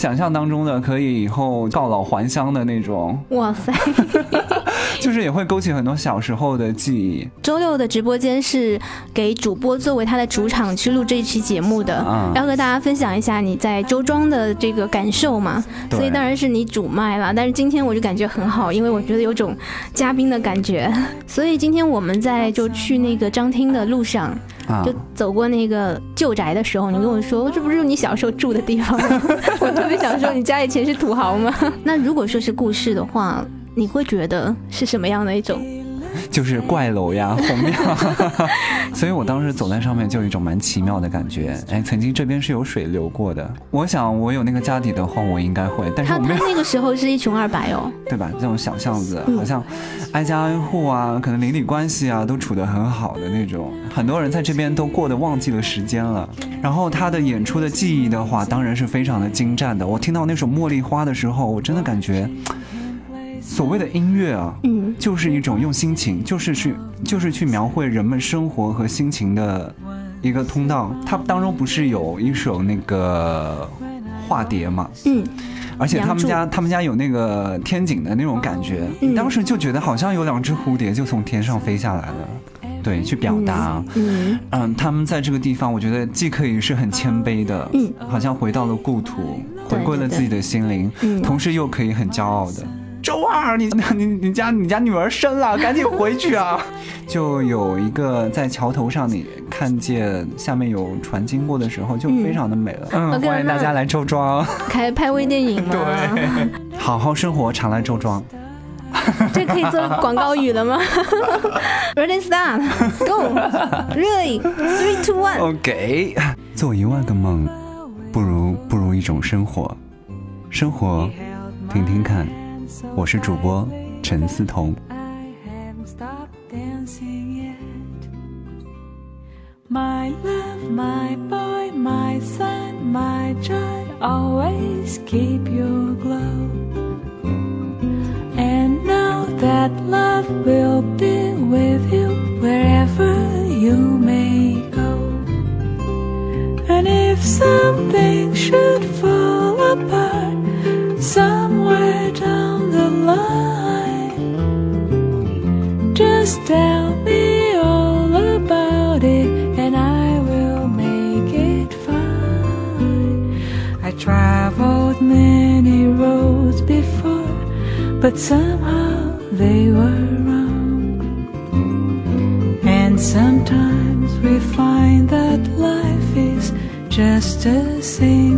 想象当中的可以以后告老还乡的那种，哇塞！就是也会勾起很多小时候的记忆。周六的直播间是给主播作为他的主场去录这一期节目的，要和大家分享一下你在周庄的这个感受嘛。所以当然是你主麦了，但是今天我就感觉很好，因为我觉得有种嘉宾的感觉。所以今天我们在就去那个张厅的路上。就走过那个旧宅的时候，你跟我说，这不是你小时候住的地方吗？我特别想说，你家以前是土豪吗？那如果说是故事的话，你会觉得是什么样的一种？就是怪楼呀，红庙，所以我当时走在上面就有一种蛮奇妙的感觉。哎，曾经这边是有水流过的。我想我有那个家底的话，我应该会。但是他他那个时候是一穷二白哦，对吧？这种小巷子，好像挨家挨户啊，可能邻里关系啊都处得很好的那种。很多人在这边都过得忘记了时间了。然后他的演出的记忆的话，当然是非常的精湛的。我听到那首《茉莉花》的时候，我真的感觉。所谓的音乐啊，嗯，就是一种用心情，就是去，就是去描绘人们生活和心情的一个通道。它当中不是有一首那个化蝶嘛，嗯，而且他们家他们家有那个天井的那种感觉，当时就觉得好像有两只蝴蝶就从天上飞下来了，对，去表达，嗯。嗯，他们在这个地方，我觉得既可以是很谦卑的，嗯，好像回到了故土，回归了自己的心灵，同时又可以很骄傲的。周二，你你你家你家女儿生了，赶紧回去啊！就有一个在桥头上，你看见下面有船经过的时候，就非常的美了。嗯，欢迎大家来周庄，开拍微电影吗？对，好好生活，常来周庄。这可以做广告语了吗？Ready, start, go! Really, three, two, one. OK，做一万个梦，不如不如一种生活。生活，听听看。我是主播陈思彤。My love, my boy, my son, my joy, always keep your glow. And know that love will be with you wherever you may go. And if something but somehow they were wrong. And sometimes we find that life is just a simple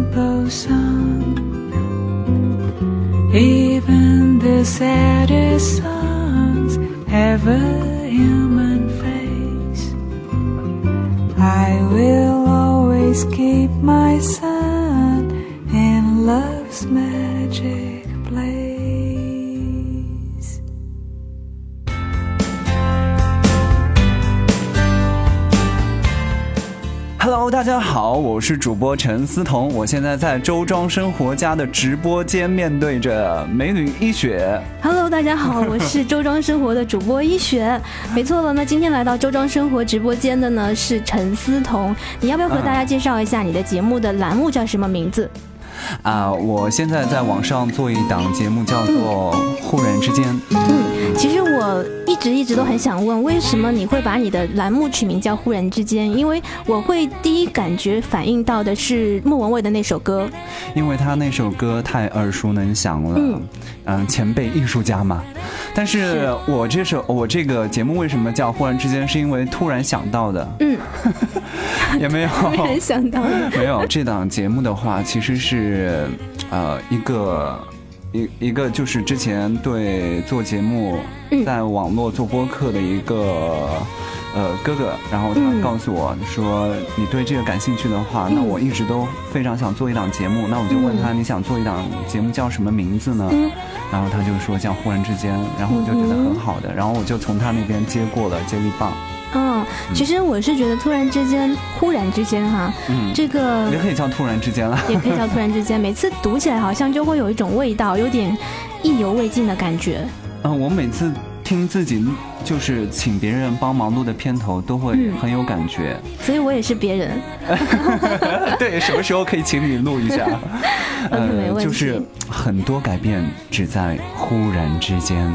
大家好，我是主播陈思彤，我现在在周庄生活家的直播间，面对着美女一雪。Hello，大家好，我是周庄生活的主播一雪。没错了，那今天来到周庄生活直播间的呢是陈思彤，你要不要和大家介绍一下你的节目的栏目叫什么名字？啊，我现在在网上做一档节目，叫做《忽然之间》。嗯，其实我一直一直都很想问，为什么你会把你的栏目取名叫《忽然之间》？因为我会第一感觉反应到的是莫文蔚的那首歌，因为他那首歌太耳熟能详了。嗯，嗯，前辈艺术家嘛。但是我这首我这个节目为什么叫《忽然之间》？是因为突然想到的。嗯，也没有 突然想到的。没有这档节目的话，其实是。是，呃，一个一一个就是之前对做节目，在网络做播客的一个呃哥哥，然后他告诉我说，你对这个感兴趣的话，那我一直都非常想做一档节目，那我就问他，你想做一档节目叫什么名字呢？然后他就说叫忽然之间，然后我就觉得很好的，然后我就从他那边接过了接力棒。嗯，其实我是觉得突然之间，忽然之间哈，嗯，这个也可以叫突然之间了，也可以叫突然之间。每次读起来好像就会有一种味道，有点意犹未尽的感觉。嗯，我每次听自己就是请别人帮忙录的片头，都会很有感觉。所以我也是别人。对，什么时候可以请你录一下？呃，就是很多改变只在忽然之间。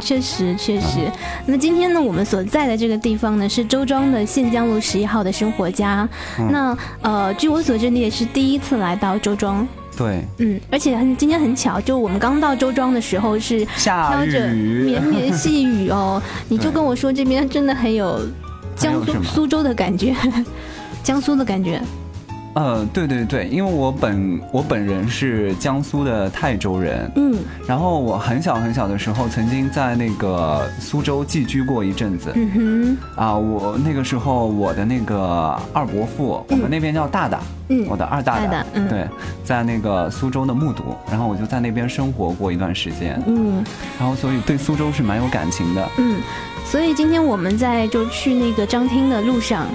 哦，确实确实。那今天呢，我们所在的这个地方呢，是周庄的县江路十一号的生活家。那呃，据我所知，你也是第一次来到周庄。对，嗯，而且很今天很巧，就我们刚到周庄的时候是飘着，绵绵细雨哦。你就跟我说这边真的很有江苏苏州的感觉，江苏的感觉。呃，对对对，因为我本我本人是江苏的泰州人，嗯，然后我很小很小的时候曾经在那个苏州寄居过一阵子，嗯哼，啊，我那个时候我的那个二伯父，我们那边叫大大，嗯，我的二大大，嗯。对，在那个苏州的木渎，然后我就在那边生活过一段时间，嗯，然后所以对苏州是蛮有感情的，嗯。所以今天我们在就去那个张厅的路上，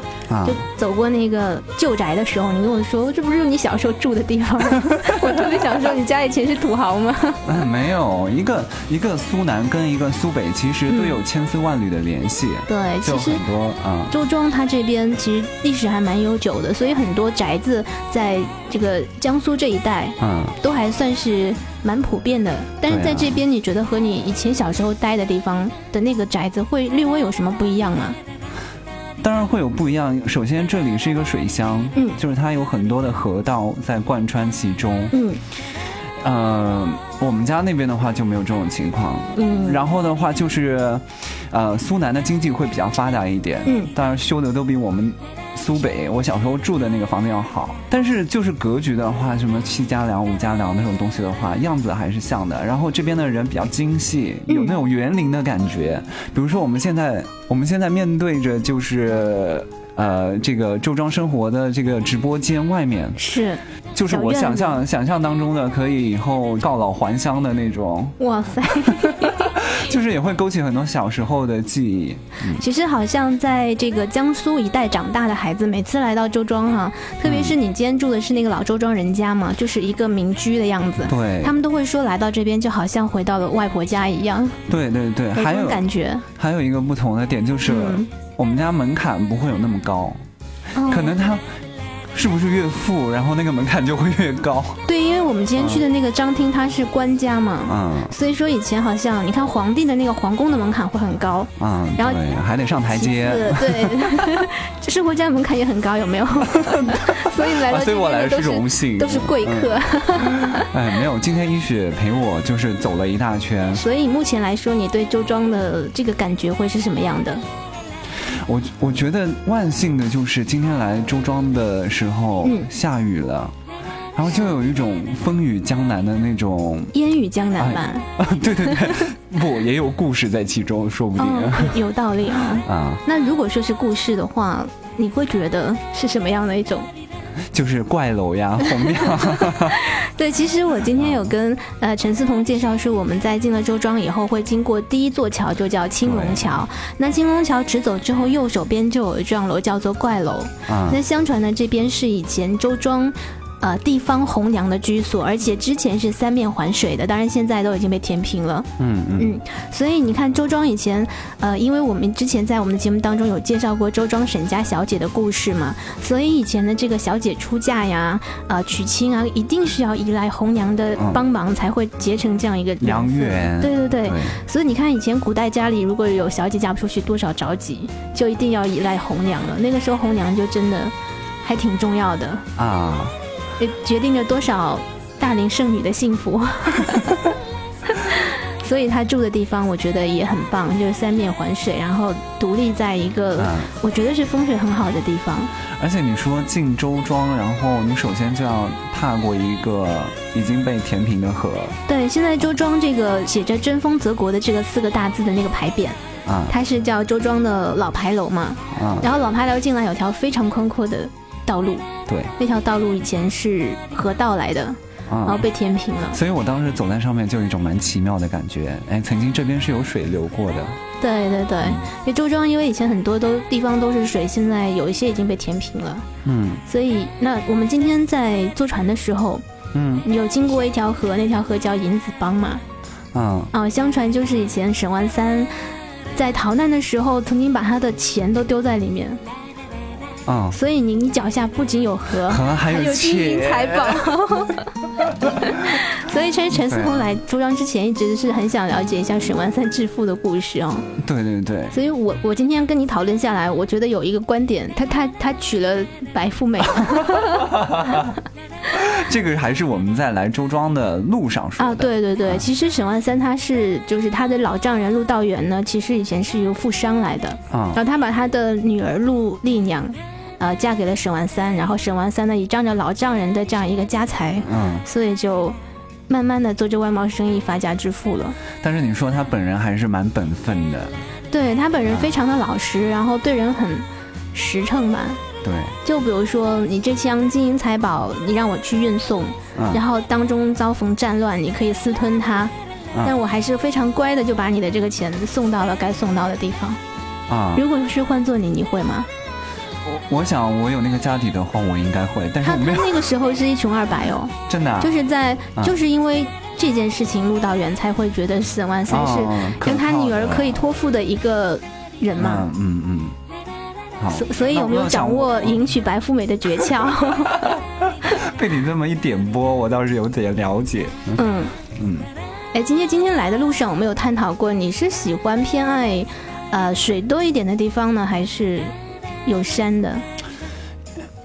就走过那个旧宅的时候，你跟我说这不是你小时候住的地方，我特别想说你家以前是土豪吗？嗯，没有，一个一个苏南跟一个苏北其实都有千丝万缕的联系。对，其实很多啊，周庄它这边其实历史还蛮悠久的，所以很多宅子在这个江苏这一带，嗯，都还算是。蛮普遍的，但是在这边，你觉得和你以前小时候待的地方的那个宅子会略微有什么不一样吗？当然会有不一样。首先，这里是一个水乡，嗯，就是它有很多的河道在贯穿其中，嗯，呃，我们家那边的话就没有这种情况，嗯，然后的话就是，呃，苏南的经济会比较发达一点，嗯，当然修的都比我们。苏北，我小时候住的那个房子要好，但是就是格局的话，什么七家梁、五家梁那种东西的话，样子还是像的。然后这边的人比较精细，有那种园林的感觉。比如说我们现在，我们现在面对着就是，呃，这个周庄生活的这个直播间外面是，就是我想象想象当中的可以以后告老还乡的那种。哇塞！就是也会勾起很多小时候的记忆。其实好像在这个江苏一带长大的孩子，每次来到周庄哈，特别是你今天住的是那个老周庄人家嘛，就是一个民居的样子。对，他们都会说来到这边就好像回到了外婆家一样。对对对，还有感觉。还有一个不同的点就是，我们家门槛不会有那么高，可能他。是不是越富，然后那个门槛就会越高？对，因为我们今天去的那个张厅，他是官家嘛，嗯，所以说以前好像你看皇帝的那个皇宫的门槛会很高，嗯，然后还得上台阶，对，生活家门槛也很高，有没有？所以来了，所以我来是荣幸，都是贵客。哎，没有，今天一雪陪我就是走了一大圈。所以目前来说，你对周庄的这个感觉会是什么样的？我我觉得万幸的就是今天来周庄的时候下雨了，然后就有一种风雨江南的那种烟雨江南吧？啊，对对对，不也有故事在其中，说不定有道理啊。啊，那如果说是故事的话，你会觉得是什么样的一种？就是怪楼呀，红庙。对，其实我今天有跟呃陈思彤介绍说，我们在进了周庄以后，会经过第一座桥，就叫青龙桥。那青龙桥直走之后，右手边就有一幢楼，叫做怪楼。那相传呢，这边是以前周庄。呃，地方红娘的居所，而且之前是三面环水的，当然现在都已经被填平了。嗯嗯，所以你看周庄以前，呃，因为我们之前在我们的节目当中有介绍过周庄沈家小姐的故事嘛，所以以前的这个小姐出嫁呀，呃，娶亲啊，一定是要依赖红娘的帮忙才会结成这样一个良缘。对对对，所以你看以前古代家里如果有小姐嫁不出去，多少着急，就一定要依赖红娘了。那个时候红娘就真的还挺重要的啊。也决定着多少大龄剩女的幸福，所以他住的地方我觉得也很棒，就是三面环水，然后独立在一个我觉得是风水很好的地方。而且你说进周庄，然后你首先就要踏过一个已经被填平的河。对，现在周庄这个写着“争锋泽国”的这个四个大字的那个牌匾啊，它是叫周庄的老牌楼嘛，啊，然后老牌楼进来有条非常宽阔的。道路对，那条道路以前是河道来的，然后被填平了。所以我当时走在上面就有一种蛮奇妙的感觉。哎，曾经这边是有水流过的。对对对，因为周庄因为以前很多都地方都是水，现在有一些已经被填平了。嗯，所以那我们今天在坐船的时候，嗯，有经过一条河，那条河叫银子浜嘛。嗯，啊，相传就是以前沈万三在逃难的时候，曾经把他的钱都丢在里面。嗯，所以你你脚下不仅有河，还有金银财宝。所以其实陈思彤来朱庄之前，一直是很想了解一下沈万三致富的故事哦。对对对。所以我我今天跟你讨论下来，我觉得有一个观点，他他他娶了白富美。这个还是我们在来周庄的路上说的啊。对对对，其实沈万三他是就是他的老丈人陆道元呢，其实以前是一个富商来的啊。然后他把他的女儿陆丽娘。呃，嫁给了沈万三，然后沈万三呢，也仗着老丈人的这样一个家财，嗯，所以就慢慢的做着外贸生意，发家致富了。但是你说他本人还是蛮本分的，对他本人非常的老实，然后对人很实诚吧。对，就比如说你这箱金银财宝，你让我去运送，然后当中遭逢战乱，你可以私吞它，但我还是非常乖的，就把你的这个钱送到了该送到的地方。啊，如果是换做你，你会吗？我想，我有那个家底的话，我应该会。但是他他那个时候是一穷二白哦，真的，就是在就是因为这件事情，陆道元才会觉得沈万三是跟他女儿可以托付的一个人嘛。嗯嗯。所所以有没有掌握迎娶白富美的诀窍？被你这么一点拨，我倒是有点了解。嗯嗯。哎，今天今天来的路上，我们有探讨过，你是喜欢偏爱呃水多一点的地方呢，还是？有山的，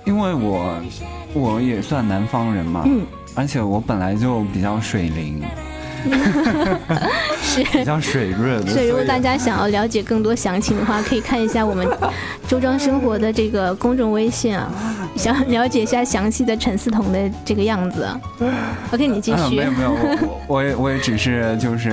因为我我也算南方人嘛，嗯，而且我本来就比较水灵，是。比较水润。所以如果大家想要了解更多详情的话，可以看一下我们周庄生活的这个公众微信啊，想了解一下详细的陈思彤的这个样子。OK，你继续。没有没有，我我也我也只是就是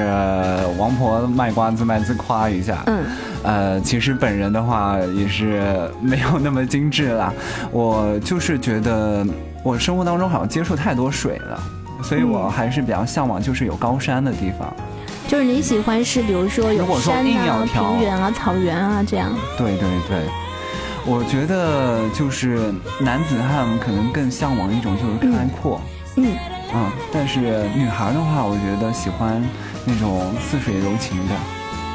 王婆卖瓜自卖自夸一下。嗯。呃，其实本人的话也是没有那么精致啦。我就是觉得我生活当中好像接触太多水了，所以我还是比较向往就是有高山的地方。就是你喜欢是比如说有山啊、平原啊、草原啊这样。对对对，我觉得就是男子汉可能更向往一种就是开阔。嗯嗯，但是女孩的话，我觉得喜欢那种似水柔情的。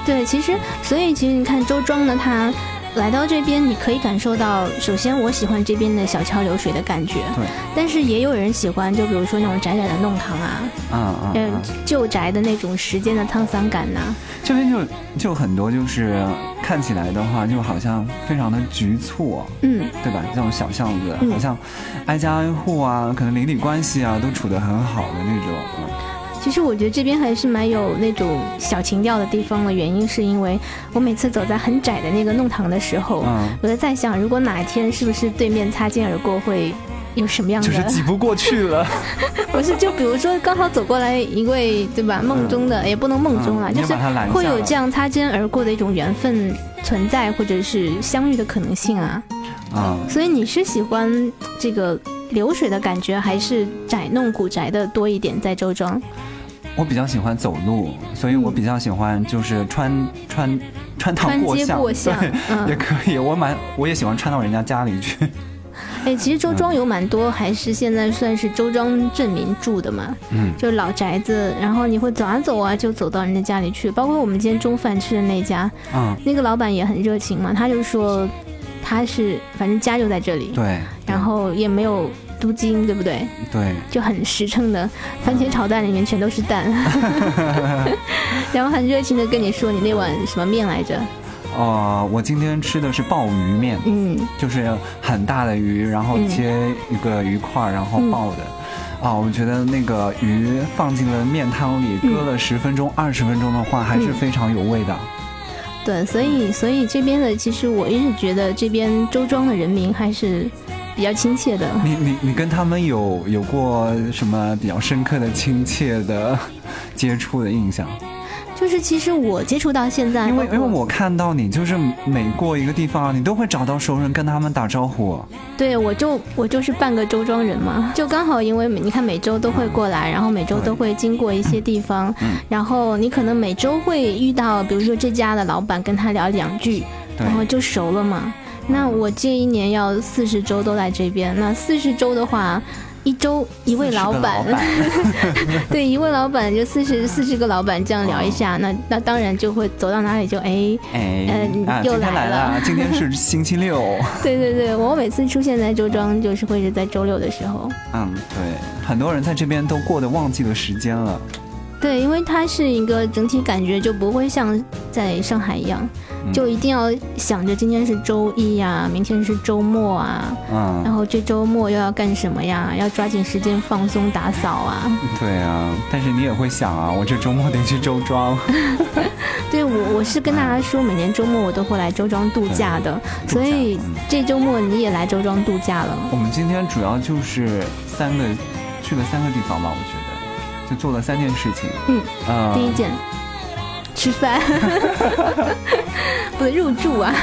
对，其实，所以其实你看周庄呢，他来到这边，你可以感受到，首先我喜欢这边的小桥流水的感觉，对。但是也有人喜欢，就比如说那种窄窄的弄堂啊，嗯嗯，旧宅的那种时间的沧桑感呐。这边就就很多，就是看起来的话，就好像非常的局促，嗯，对吧？这种小巷子，好像挨家挨户啊，可能邻里关系啊都处得很好的那种。其实我觉得这边还是蛮有那种小情调的地方的，原因是因为我每次走在很窄的那个弄堂的时候，我就在想，如果哪一天是不是对面擦肩而过，会有什么样的？就是挤不过去了。不是，就比如说刚好走过来一位，对吧？梦中的也不能梦中了，就是会有这样擦肩而过的一种缘分存在，或者是相遇的可能性啊。啊。所以你是喜欢这个流水的感觉，还是窄弄古宅的多一点？在周庄？我比较喜欢走路，所以我比较喜欢就是穿穿穿堂过巷，对，也可以。我蛮我也喜欢穿到人家家里去。哎，其实周庄有蛮多，还是现在算是周庄镇民住的嘛，嗯，就是老宅子。然后你会走啊走啊，就走到人家家里去。包括我们今天中饭吃的那家，嗯，那个老板也很热情嘛，他就说他是反正家就在这里，对，然后也没有。租金对不对？对，就很实诚的番茄炒蛋里面全都是蛋，然后很热情的跟你说你那碗什么面来着？哦，我今天吃的是鲍鱼面，嗯，就是很大的鱼，然后切一个鱼块，然后爆的。啊，我觉得那个鱼放进了面汤里，搁了十分钟、二十分钟的话，还是非常有味道。对，所以所以这边的其实我一直觉得这边周庄的人民还是。比较亲切的，你你你跟他们有有过什么比较深刻的亲切的 接触的印象？就是其实我接触到现在，因为因为我看到你就是每过一个地方，你都会找到熟人跟他们打招呼。对，我就我就是半个周庄人嘛，就刚好因为你看每周都会过来，然后每周都会经过一些地方，然后你可能每周会遇到，比如说这家的老板，跟他聊两句，然后就熟了嘛。那我这一年要四十周都来这边，那四十周的话，一周一位老板，对，一位老板就四十四十个老板这样聊一下，那那当然就会走到哪里就哎哎，又来了，今天是星期六。对对对，我每次出现在周庄就是会是在周六的时候。嗯，对，很多人在这边都过得忘记了时间了。对，因为它是一个整体感觉就不会像在上海一样，就一定要想着今天是周一呀，明天是周末啊，嗯，然后这周末又要干什么呀？要抓紧时间放松打扫啊。对啊，但是你也会想啊，我这周末得去周庄。对我，我是跟大家说，每年周末我都会来周庄度假的，所以这周末你也来周庄度假了。我们今天主要就是三个去了三个地方吧，我觉得。做了三件事情。嗯，第一件，吃饭，不入住啊。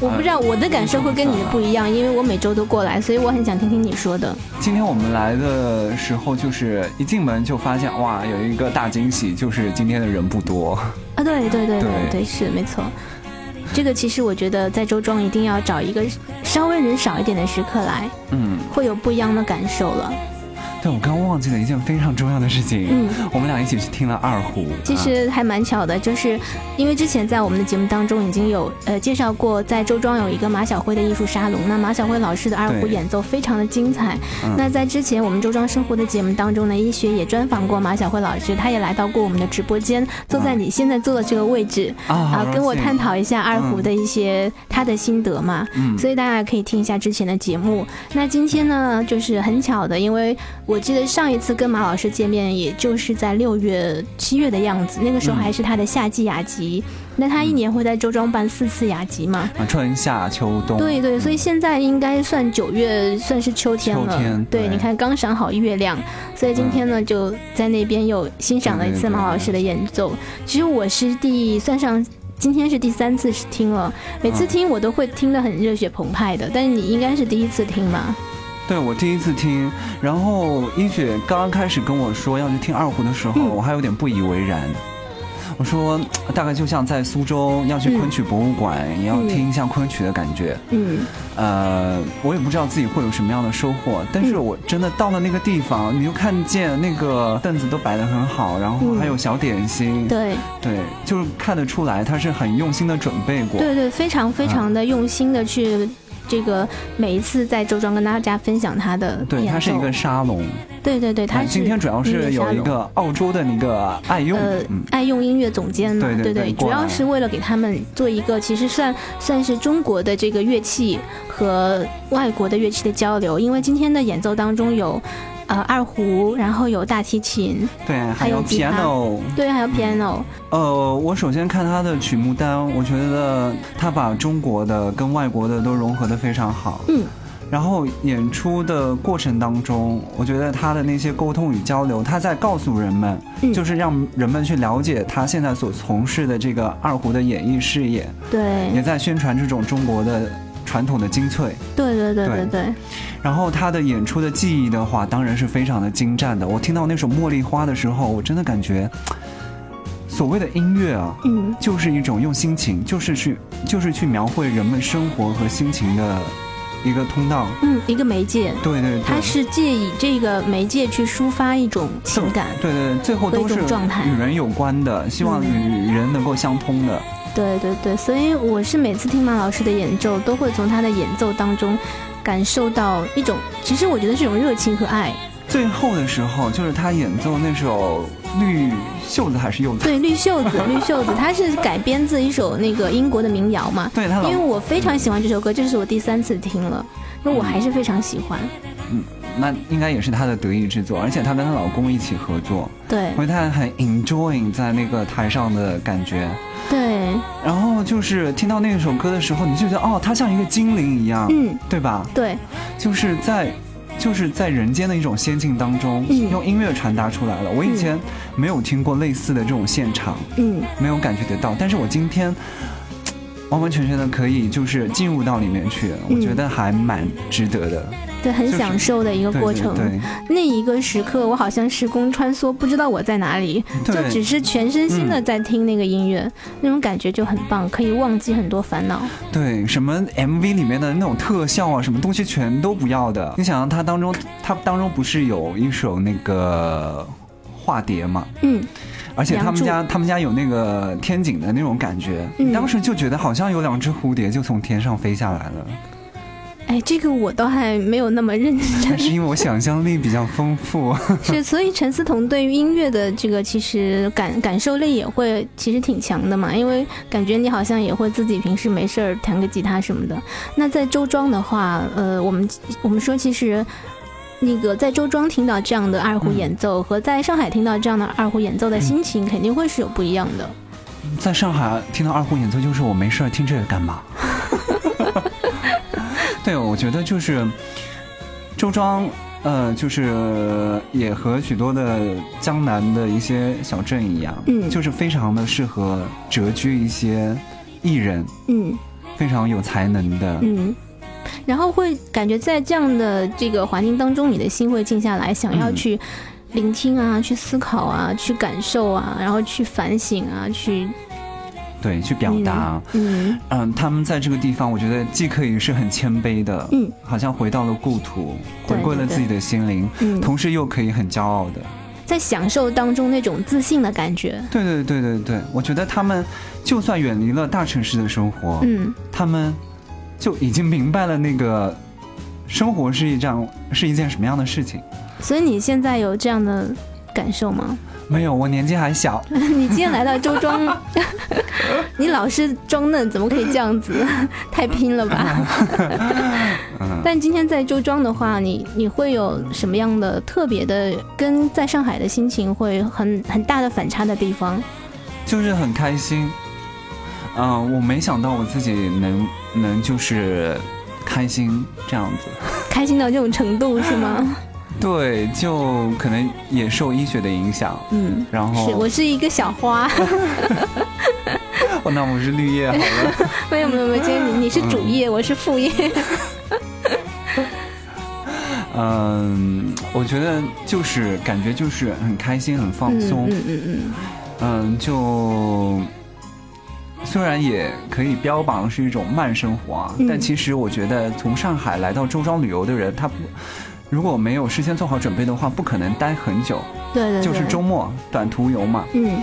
我不知道我的感受会跟你的不一样，因为我每周都过来，所以我很想听听你说的。今天我们来的时候，就是一进门就发现，哇，有一个大惊喜，就是今天的人不多。啊，对对对对对，是没错。这个其实我觉得在周庄一定要找一个稍微人少一点的时刻来，嗯，会有不一样的感受了。对，我刚刚忘记了一件非常重要的事情。嗯，我们俩一起去听了二胡。其实还蛮巧的，就是因为之前在我们的节目当中已经有呃介绍过，在周庄有一个马晓辉的艺术沙龙。那马晓辉老师的二胡演奏非常的精彩。那在之前我们周庄生活的节目当中呢，医学也专访过马晓辉老师，他也来到过我们的直播间，坐在你现在坐的这个位置啊，跟我探讨一下二胡的一些他的心得嘛。嗯，所以大家可以听一下之前的节目。那今天呢，就是很巧的，因为。我记得上一次跟马老师见面，也就是在六月、七月的样子，那个时候还是他的夏季雅集。那他一年会在周庄办四次雅集嘛？啊，春夏秋冬。对对，所以现在应该算九月，算是秋天了。秋天。对，你看刚赏好月亮，所以今天呢就在那边又欣赏了一次马老师的演奏。其实我是第算上今天是第三次听了，每次听我都会听得很热血澎湃的，但是你应该是第一次听嘛？对，我第一次听，然后一雪刚刚开始跟我说要去听二胡的时候，我还有点不以为然。我说大概就像在苏州要去昆曲博物馆，也要听一下昆曲的感觉。嗯，呃，我也不知道自己会有什么样的收获，但是我真的到了那个地方，你就看见那个凳子都摆得很好，然后还有小点心。对对，就是看得出来他是很用心的准备过。对对，非常非常的用心的去。这个每一次在周庄跟大家分享他的，对，他是一个沙龙，对对对，他今天主要是有一个澳洲的那个爱用，呃，爱用音乐总监嘛，对对，主要是为了给他们做一个其实算算是中国的这个乐器和外国的乐器的交流，因为今天的演奏当中有。呃，二胡，然后有大提琴，对，还有 piano，对，还有 piano。呃，我首先看他的曲目单，我觉得他把中国的跟外国的都融合的非常好。嗯，然后演出的过程当中，我觉得他的那些沟通与交流，他在告诉人们，就是让人们去了解他现在所从事的这个二胡的演艺事业。对，也在宣传这种中国的。传统的精粹，对对对对对。然后他的演出的技艺的话，当然是非常的精湛的。我听到那首《茉莉花》的时候，我真的感觉，所谓的音乐啊，嗯，就是一种用心情，就是去，就是去描绘人们生活和心情的一个通道，嗯，一个媒介。对对对，它是借以这个媒介去抒发一种情感。对对，最后都是与人有关的，希望与人能够相通的。对对对，所以我是每次听马老师的演奏，都会从他的演奏当中感受到一种，其实我觉得是一种热情和爱。最后的时候，就是他演奏那首《绿袖子》还是柚子？对，《绿袖子》，《绿袖子》，它是改编自一首那个英国的民谣嘛？对，他因为我非常喜欢这首歌，这是我第三次听了，那我还是非常喜欢。嗯。那应该也是她的得意之作，而且她跟她老公一起合作，对，因为她很 enjoying 在那个台上的感觉，对。然后就是听到那首歌的时候，你就觉得哦，它像一个精灵一样，嗯，对吧？对，就是在就是在人间的一种仙境当中，用音乐传达出来了。我以前没有听过类似的这种现场，嗯，没有感觉得到，但是我今天。完完全全的可以就是进入到里面去，我觉得还蛮值得的。对，很享受的一个过程。对，那一个时刻，我好像时空穿梭，不知道我在哪里，就只是全身心的在听那个音乐，那种感觉就很棒，可以忘记很多烦恼。对，什么 MV 里面的那种特效啊，什么东西全都不要的。你想，它当中，它当中不是有一首那个化蝶吗？嗯。而且他们家，他们家有那个天井的那种感觉，当时就觉得好像有两只蝴蝶就从天上飞下来了。哎，这个我倒还没有那么认真，是因为我想象力比较丰富。是，所以陈思彤对于音乐的这个其实感感受力也会其实挺强的嘛，因为感觉你好像也会自己平时没事儿弹个吉他什么的。那在周庄的话，呃，我们我们说其实那个在周庄听到这样的二胡演奏，和在上海听到这样的二胡演奏的心情肯定会是有不一样的。在上海听到二胡演奏，就是我没事儿听这个干嘛？对，我觉得就是周庄，呃，就是也和许多的江南的一些小镇一样，嗯，就是非常的适合谪居一些艺人，嗯，非常有才能的，嗯，然后会感觉在这样的这个环境当中，你的心会静下来，想要去聆听啊，去思考啊，去感受啊，然后去反省啊，去。对，去表达，嗯嗯，他们在这个地方，我觉得既可以是很谦卑的，嗯，好像回到了故土，回归了自己的心灵，嗯，同时又可以很骄傲的，在享受当中那种自信的感觉。对对对对对，我觉得他们就算远离了大城市的生活，嗯，他们就已经明白了那个生活是一张是一件什么样的事情。所以你现在有这样的感受吗？没有，我年纪还小。你今天来到周庄，你老是装嫩，怎么可以这样子？太拼了吧！但今天在周庄的话，你你会有什么样的特别的，跟在上海的心情会很很大的反差的地方？就是很开心。嗯，我没想到我自己能能就是开心这样子，开心到这种程度是吗？对，就可能也受医学的影响，嗯，然后是我是一个小花，哦那我是绿叶好了，没有没有没有，今天你你是主叶，我是副业，嗯，我觉得就是感觉就是很开心很放松，嗯嗯嗯，嗯，就虽然也可以标榜是一种慢生活啊，但其实我觉得从上海来到周庄旅游的人，他不。如果没有事先做好准备的话，不可能待很久。对对，就是周末短途游嘛。嗯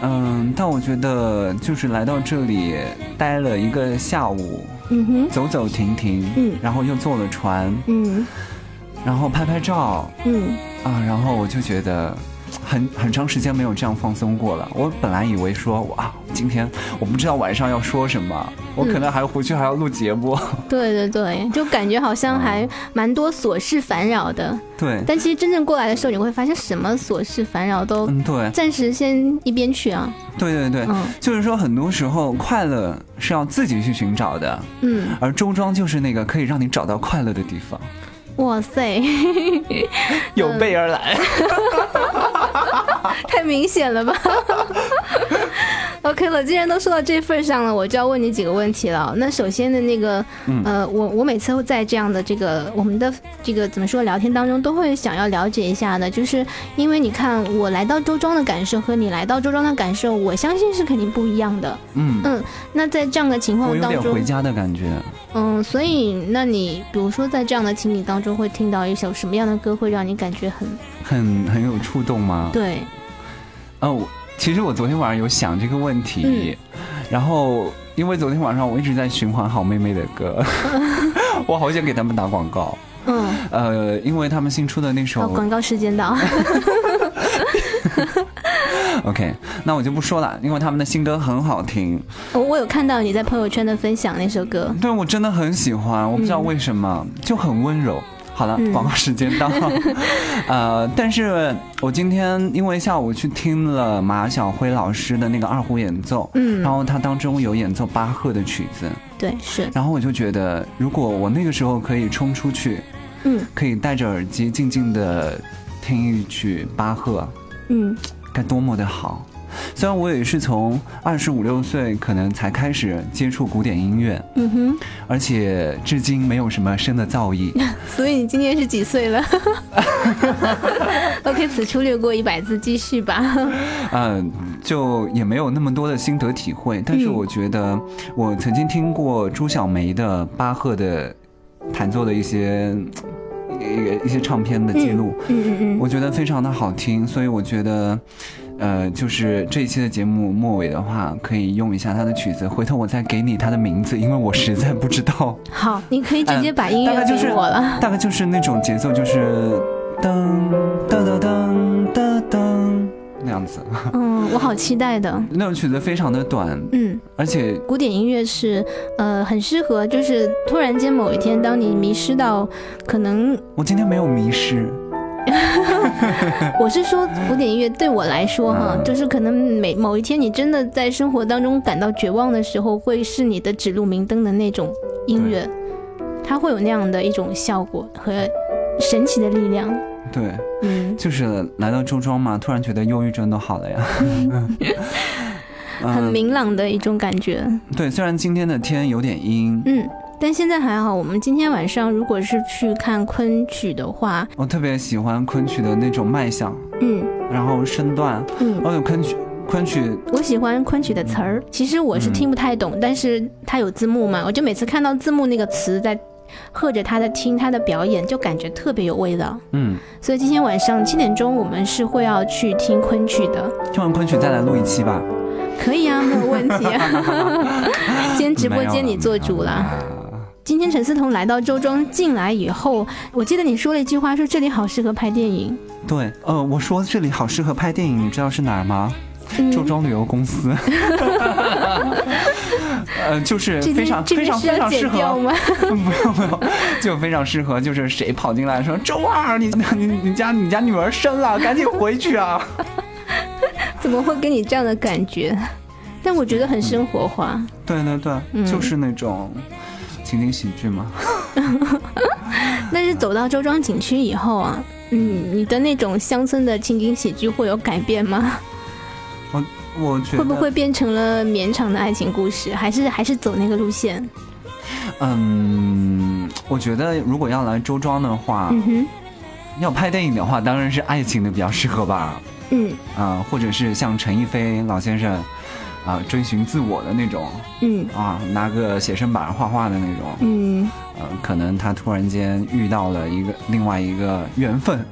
嗯，但我觉得就是来到这里待了一个下午，嗯哼，走走停停，嗯，然后又坐了船，嗯，然后拍拍照，嗯，啊，然后我就觉得。很很长时间没有这样放松过了。我本来以为说哇，今天我不知道晚上要说什么，我可能还回去还要录节目。对对对，就感觉好像还蛮多琐事烦扰的。对。但其实真正过来的时候，你会发现什么琐事烦扰都嗯对，暂时先一边去啊。对对对，嗯，就是说很多时候快乐是要自己去寻找的。嗯。而周庄就是那个可以让你找到快乐的地方。哇塞，有备而来，太明显了吧？OK 了，既然都说到这份上了，我就要问你几个问题了。那首先的那个，呃，我我每次会在这样的这个我们的这个怎么说聊天当中，都会想要了解一下的，就是因为你看我来到周庄的感受和你来到周庄的感受，我相信是肯定不一样的。嗯嗯，那在这样的情况当中，有点回家的感觉。嗯，所以那你比如说在这样的情景当中，会听到一首什么样的歌，会让你感觉很很很有触动吗？对。哦。其实我昨天晚上有想这个问题，然后因为昨天晚上我一直在循环好妹妹的歌，我好想给他们打广告。嗯，呃，因为他们新出的那首广告时间到。OK，那我就不说了，因为他们的新歌很好听。我我有看到你在朋友圈的分享那首歌，对我真的很喜欢，我不知道为什么就很温柔。好了，广告时间到。呃，但是我今天因为下午去听了马晓辉老师的那个二胡演奏，嗯，然后他当中有演奏巴赫的曲子，对，是。然后我就觉得，如果我那个时候可以冲出去，嗯，可以戴着耳机静静的听一曲巴赫，嗯，该多么的好。虽然我也是从二十五六岁可能才开始接触古典音乐，嗯哼，而且至今没有什么深的造诣。所以你今年是几岁了？OK，此处略过一百字，继续吧。嗯，就也没有那么多的心得体会，但是我觉得我曾经听过朱晓梅的巴赫的弹奏的一些。一一些唱片的记录，嗯嗯嗯，我觉得非常的好听，所以我觉得，呃，就是这一期的节目末尾的话，可以用一下他的曲子，回头我再给你他的名字，因为我实在 不知道。好，你可以直接把音乐给我了。大概就是那种节奏，就是噔噔噔噔噔噔。那样子，嗯，我好期待的。那首曲子非常的短，嗯，而且古典音乐是，呃，很适合，就是突然间某一天，当你迷失到，可能我今天没有迷失，我是说古典音乐对我来说哈，就是可能每某一天你真的在生活当中感到绝望的时候，会是你的指路明灯的那种音乐，它会有那样的一种效果和神奇的力量。对，嗯，就是来到周庄嘛，突然觉得忧郁症都好了呀，很明朗的一种感觉。对，虽然今天的天有点阴，嗯，但现在还好。我们今天晚上如果是去看昆曲的话，我特别喜欢昆曲的那种卖相，嗯，然后身段，嗯，哦，有昆曲，昆曲，我喜欢昆曲的词儿。其实我是听不太懂，但是它有字幕嘛，我就每次看到字幕那个词在。和着他的听他的表演，就感觉特别有味道。嗯，所以今天晚上七点钟我们是会要去听昆曲的。听完昆曲再来录一期吧。可以啊，没有问题。今天直播间你做主了。今天陈思彤来到周庄进来以后，我记得你说了一句话，说这里好适合拍电影。对，呃，我说这里好适合拍电影，你知道是哪儿吗？周庄旅游公司。呃，就是非常非常非常适合，不用不用，就非常适合，就是谁跑进来说周二，你你你家你家女儿生了，赶紧回去啊！怎么会给你这样的感觉？但我觉得很生活化。对对对，就是那种情景喜剧吗。但是走到周庄景区以后啊，嗯，你的那种乡村的情景喜剧会有改变吗？我。我觉得会不会变成了绵长的爱情故事，还是还是走那个路线？嗯，我觉得如果要来周庄的话，嗯哼，要拍电影的话，当然是爱情的比较适合吧。嗯，啊，或者是像陈逸飞老先生啊，追寻自我的那种，嗯，啊，拿个写生板画画的那种，嗯，呃，可能他突然间遇到了一个另外一个缘分。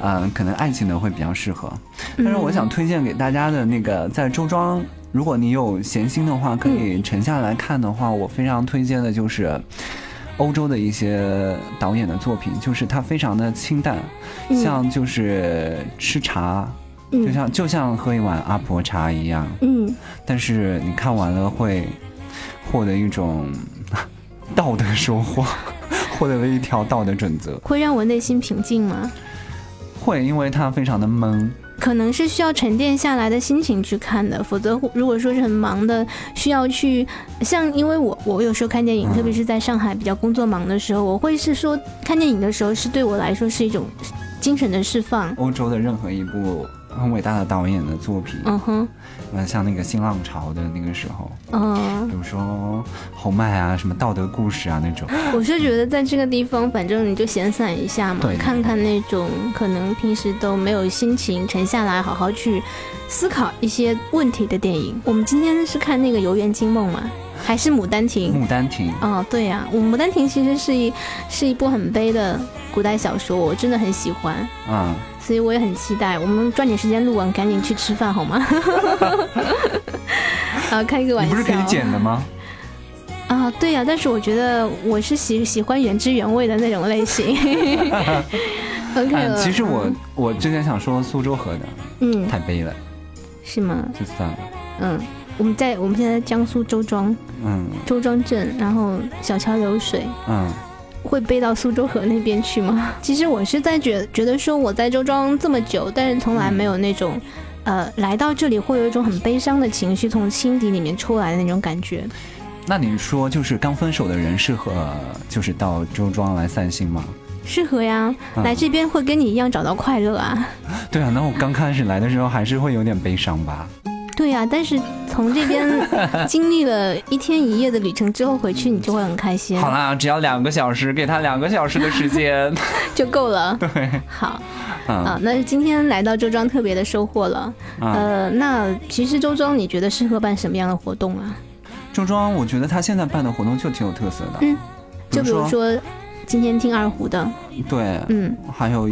嗯，可能爱情的会比较适合，但是我想推荐给大家的那个，在周庄，如果你有闲心的话，可以沉下来看的话，我非常推荐的就是欧洲的一些导演的作品，就是它非常的清淡，像就是吃茶，就像就像喝一碗阿婆茶一样，嗯，但是你看完了会获得一种 道德收获，获得了一条道德准则，会让我内心平静吗？会，因为它非常的闷，可能是需要沉淀下来的心情去看的。否则，如果说是很忙的，需要去像，因为我我有时候看电影，特别是在上海比较工作忙的时候，我会是说看电影的时候是对我来说是一种精神的释放。欧洲的任何一部。很伟大的导演的作品，嗯哼，那像那个新浪潮的那个时候，嗯，比如说侯麦啊，什么道德故事啊那种。我是觉得在这个地方，反正你就闲散一下嘛，看看那种可能平时都没有心情沉下来好好去思考一些问题的电影。我们今天是看那个《游园惊梦》嘛，还是《牡丹亭》？《牡丹亭》哦，对呀，《我牡丹亭》其实是一是一部很悲的古代小说，我真的很喜欢。嗯。所以我也很期待，我们抓紧时间录完，赶紧去吃饭好吗？啊，开个玩笑。你不是可以剪的吗？啊，对呀，但是我觉得我是喜喜欢原汁原味的那种类型。OK 其实我我之前想说苏州河的，嗯，太悲了，是吗？就算了。嗯，我们在我们现在江苏周庄，嗯，周庄镇，然后小桥流水，嗯。会背到苏州河那边去吗？其实我是在觉觉得说我在周庄这么久，但是从来没有那种，呃，来到这里会有一种很悲伤的情绪从心底里面出来的那种感觉。那你说就是刚分手的人适合就是到周庄来散心吗？适合呀，来这边会跟你一样找到快乐啊。对啊，那我刚开始来的时候还是会有点悲伤吧。对呀，但是从这边 经历了一天一夜的旅程之后回去，你就会很开心。好啦，只要两个小时，给他两个小时的时间 就够了。对，好啊，那今天来到周庄特别的收获了。呃，那其实周庄你觉得适合办什么样的活动啊？周庄，我觉得他现在办的活动就挺有特色的。嗯，就比如说今天听二胡的，对，嗯，还有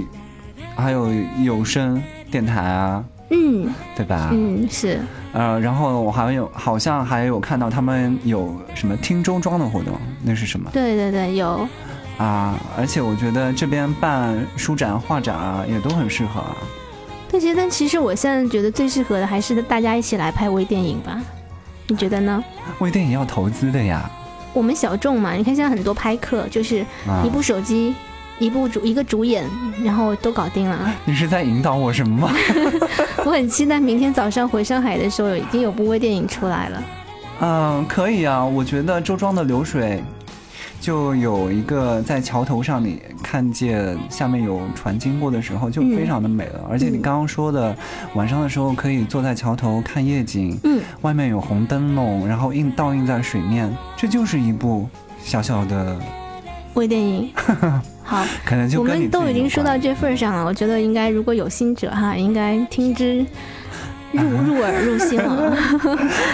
还有有声电台啊。嗯，对吧？嗯，是。呃，然后我还有好像还有看到他们有什么听周庄的活动，那是什么？对对对，有。啊，而且我觉得这边办书展、画展啊，也都很适合啊。但其实，但其实我现在觉得最适合的还是大家一起来拍微电影吧？你觉得呢？微电影要投资的呀。我们小众嘛，你看现在很多拍客就是一部手机。一部主一个主演，然后都搞定了。你是在引导我什么吗？我很期待明天早上回上海的时候，已经有部微电影出来了。嗯，可以啊。我觉得周庄的流水，就有一个在桥头上，你看见下面有船经过的时候，就非常的美了。而且你刚刚说的，晚上的时候可以坐在桥头看夜景，嗯，外面有红灯笼，然后映倒映在水面，这就是一部小小的微电影。好，可能就我们都已经说到这份上了，我觉得应该如果有心者哈，应该听之入 入耳入心了。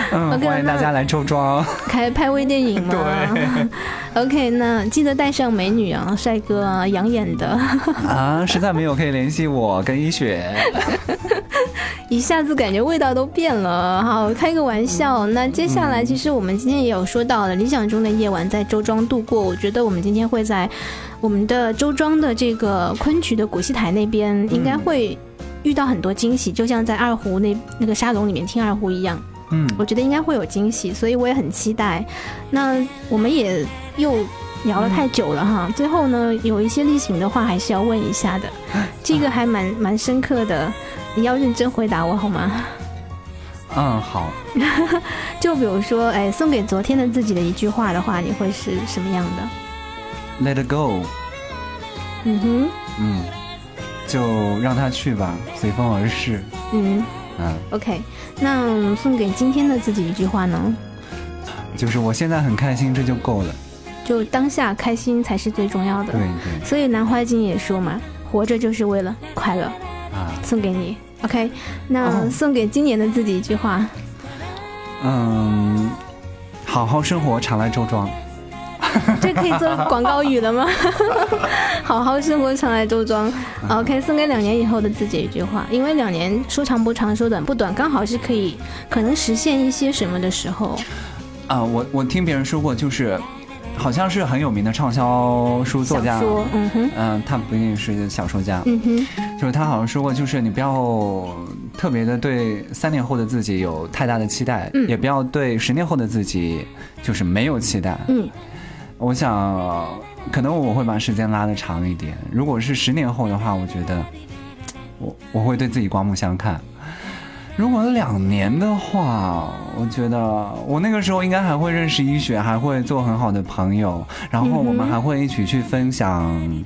欢迎大家来周庄，开拍微电影吗？对。OK，那记得带上美女啊、帅哥啊、养眼的。啊，实在没有可以联系我跟一雪。一下子感觉味道都变了，好，开个玩笑。那接下来其实我们今天也有说到了理想中的夜晚在周庄度过，我觉得我们今天会在。我们的周庄的这个昆曲的古戏台那边应该会遇到很多惊喜，就像在二胡那那个沙龙里面听二胡一样。嗯，我觉得应该会有惊喜，所以我也很期待。那我们也又聊了太久了哈，最后呢有一些例行的话还是要问一下的，这个还蛮蛮深刻的，你要认真回答我好吗？嗯，好。就比如说，哎，送给昨天的自己的一句话的话，你会是什么样的？Let it go。嗯哼。嗯，就让他去吧，随风而逝。嗯。嗯。OK，那送给今天的自己一句话呢？就是我现在很开心，这就够了。就当下开心才是最重要的。对对。所以南怀瑾也说嘛，活着就是为了快乐。啊。送给你。OK，那送给今年的自己一句话。嗯，好好生活，常来周庄。这可以做广告语了吗？好好生活，常来周庄。OK，送给两年以后的自己一句话，因为两年说长不长，说短不短，刚好是可以可能实现一些什么的时候。啊，我我听别人说过，就是好像是很有名的畅销书作家，嗯哼，嗯，他不一定是小说家，嗯哼，就是他好像说过，就是你不要特别的对三年后的自己有太大的期待，也不要对十年后的自己就是没有期待，嗯。我想，可能我会把时间拉的长一点。如果是十年后的话，我觉得我我会对自己刮目相看。如果两年的话，我觉得我那个时候应该还会认识一雪，还会做很好的朋友，然后我们还会一起去分享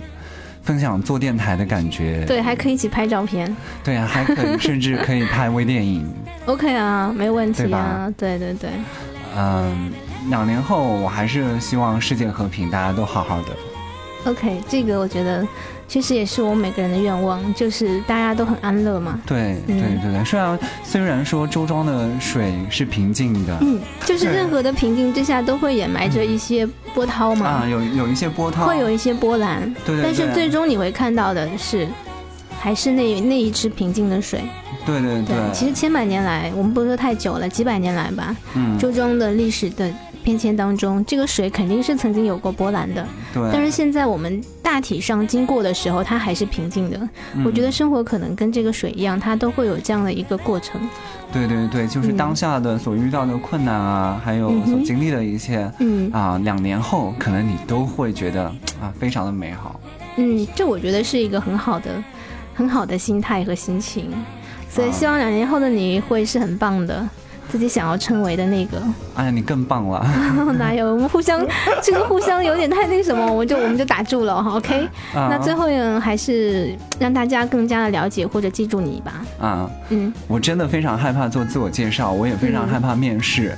分享做电台的感觉。对，还可以一起拍照片。对啊，还可以，甚至可以拍微电影。OK 啊，没问题啊。对对对。嗯。两年后，我还是希望世界和平，大家都好好的。OK，这个我觉得其实也是我每个人的愿望，就是大家都很安乐嘛。对对对对，虽然虽然说周庄的水是平静的，嗯，就是任何的平静之下都会掩埋着一些波涛嘛。啊，有有一些波涛，会有一些波澜。对对。但是最终你会看到的是，还是那那一池平静的水。对对对。其实千百年来，我们不说太久了，几百年来吧。嗯。周庄的历史的。变迁当中，这个水肯定是曾经有过波澜的，对。但是现在我们大体上经过的时候，它还是平静的。我觉得生活可能跟这个水一样，它都会有这样的一个过程。对对对，就是当下的所遇到的困难啊，还有所经历的一切，嗯啊，两年后可能你都会觉得啊，非常的美好。嗯，这我觉得是一个很好的、很好的心态和心情。所以希望两年后的你会是很棒的。自己想要成为的那个。哎呀，你更棒了！哪有？我们互相 这个互相有点太那什么，我们就 我们就打住了哈。OK，那最后呢还是让大家更加的了解或者记住你吧。啊，嗯，我真的非常害怕做自我介绍，我也非常害怕面试。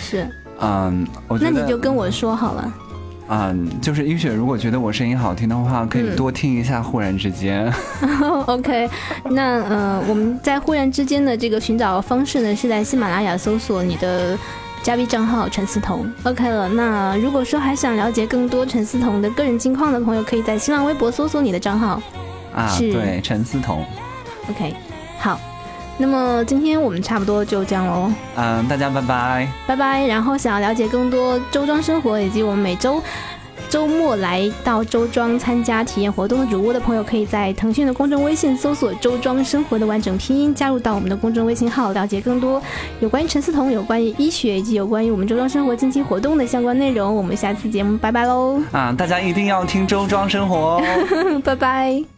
是。嗯，我那你就跟我说好了。嗯，就是一雪，如果觉得我声音好听的话，可以多听一下《忽然之间》。OK，那呃，我们在《忽然之间》的这个寻找方式呢，是在喜马拉雅搜索你的嘉宾账号陈思彤。OK 了，那如果说还想了解更多陈思彤的个人近况的朋友，可以在新浪微博搜索你的账号。啊，对，陈思彤。OK，好。那么今天我们差不多就这样喽。嗯，大家拜拜，拜拜。然后想要了解更多周庄生活以及我们每周周末来到周庄参加体验活动的主播的朋友，可以在腾讯的公众微信搜索“周庄生活”的完整拼音，加入到我们的公众微信号，了解更多有关于陈思彤、有关于医学以及有关于我们周庄生活近期活动的相关内容。我们下次节目拜拜喽！啊，大家一定要听周庄生活，拜拜。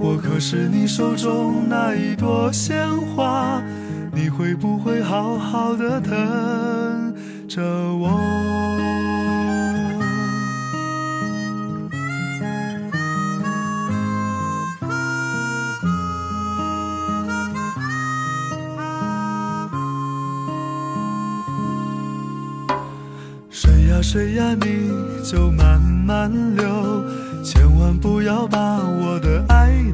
我可是你手中那一朵鲜花，你会不会好好的等着我？水呀水呀，你就慢慢流。千万不要把我的